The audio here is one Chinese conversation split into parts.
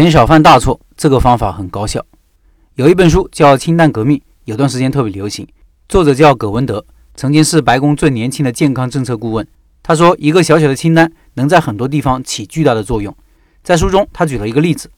减少犯大错，这个方法很高效。有一本书叫《清淡革命》，有段时间特别流行。作者叫葛文德，曾经是白宫最年轻的健康政策顾问。他说，一个小小的清单能在很多地方起巨大的作用。在书中，他举了一个例子：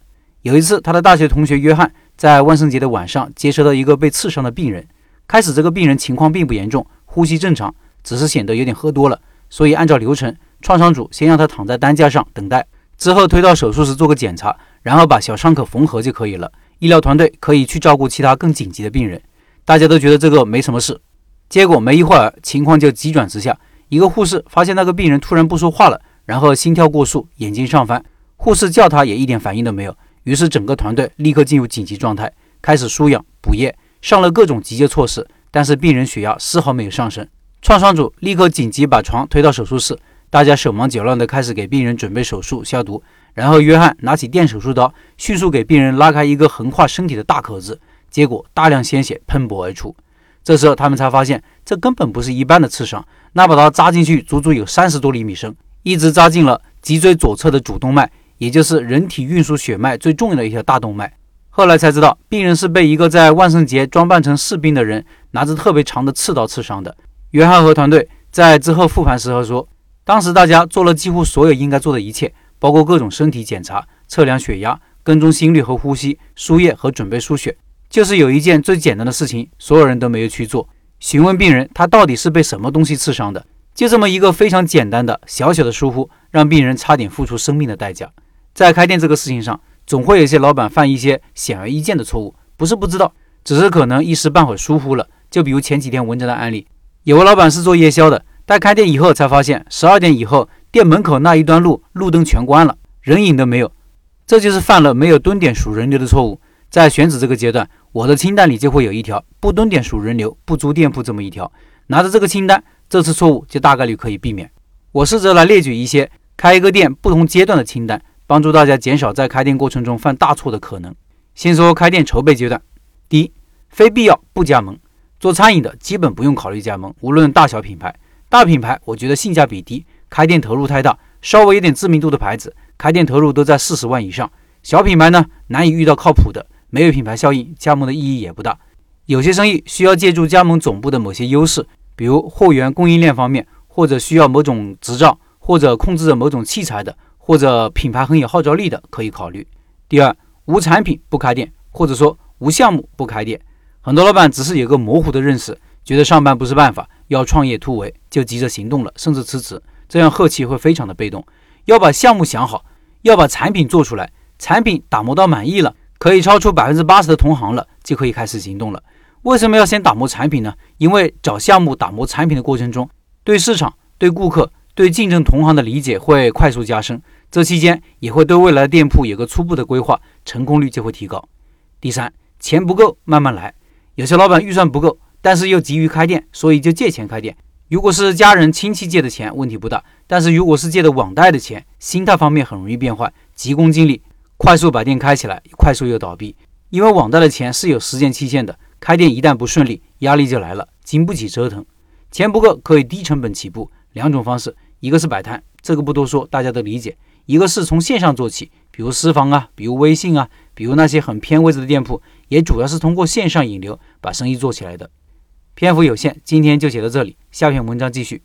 有一次，他的大学同学约翰在万圣节的晚上接收到一个被刺伤的病人。开始，这个病人情况并不严重，呼吸正常，只是显得有点喝多了。所以，按照流程，创伤组先让他躺在担架上等待，之后推到手术室做个检查，然后把小伤口缝合就可以了。医疗团队可以去照顾其他更紧急的病人。大家都觉得这个没什么事。结果没一会儿，情况就急转直下。一个护士发现那个病人突然不说话了，然后心跳过速，眼睛上翻。护士叫他也一点反应都没有。于是整个团队立刻进入紧急状态，开始输氧补液，上了各种急救措施。但是病人血压丝毫没有上升。创伤组立刻紧急把床推到手术室，大家手忙脚乱地开始给病人准备手术消毒。然后约翰拿起电手术刀，迅速给病人拉开一个横跨身体的大口子，结果大量鲜血喷薄而出。这时候，他们才发现，这根本不是一般的刺伤，那把刀扎进去足足有三十多厘米深，一直扎进了脊椎左侧的主动脉，也就是人体运输血脉最重要的一条大动脉。后来才知道，病人是被一个在万圣节装扮成士兵的人拿着特别长的刺刀刺伤的。约翰和团队在之后复盘时候说，当时大家做了几乎所有应该做的一切，包括各种身体检查、测量血压、跟踪心率和呼吸、输液和准备输血。就是有一件最简单的事情，所有人都没有去做。询问病人他到底是被什么东西刺伤的，就这么一个非常简单的小小的疏忽，让病人差点付出生命的代价。在开店这个事情上，总会有些老板犯一些显而易见的错误，不是不知道，只是可能一时半会疏忽了。就比如前几天文章的案例，有个老板是做夜宵的，但开店以后才发现，十二点以后店门口那一段路路灯全关了，人影都没有，这就是犯了没有蹲点数人流的错误。在选址这个阶段。我的清单里就会有一条不蹲点数人流，不租店铺这么一条。拿着这个清单，这次错误就大概率可以避免。我试着来列举一些开一个店不同阶段的清单，帮助大家减少在开店过程中犯大错的可能。先说开店筹备阶段，第一，非必要不加盟。做餐饮的基本不用考虑加盟，无论大小品牌。大品牌我觉得性价比低，开店投入太大。稍微有点知名度的牌子，开店投入都在四十万以上。小品牌呢，难以遇到靠谱的。没有品牌效应，加盟的意义也不大。有些生意需要借助加盟总部的某些优势，比如货源供应链方面，或者需要某种执照，或者控制着某种器材的，或者品牌很有号召力的，可以考虑。第二，无产品不开店，或者说无项目不开店。很多老板只是有个模糊的认识，觉得上班不是办法，要创业突围，就急着行动了，甚至辞职，这样后期会非常的被动。要把项目想好，要把产品做出来，产品打磨到满意了。可以超出百分之八十的同行了，就可以开始行动了。为什么要先打磨产品呢？因为找项目打磨产品的过程中，对市场、对顾客、对竞争同行的理解会快速加深。这期间也会对未来的店铺有个初步的规划，成功率就会提高。第三，钱不够慢慢来。有些老板预算不够，但是又急于开店，所以就借钱开店。如果是家人亲戚借的钱，问题不大；但是如果是借的网贷的钱，心态方面很容易变坏，急功近利。快速把店开起来，快速又倒闭，因为网贷的钱是有时间期限的。开店一旦不顺利，压力就来了，经不起折腾。钱不够可以低成本起步，两种方式，一个是摆摊，这个不多说，大家都理解；一个是从线上做起，比如私房啊，比如微信啊，比如那些很偏位置的店铺，也主要是通过线上引流把生意做起来的。篇幅有限，今天就写到这里，下篇文章继续。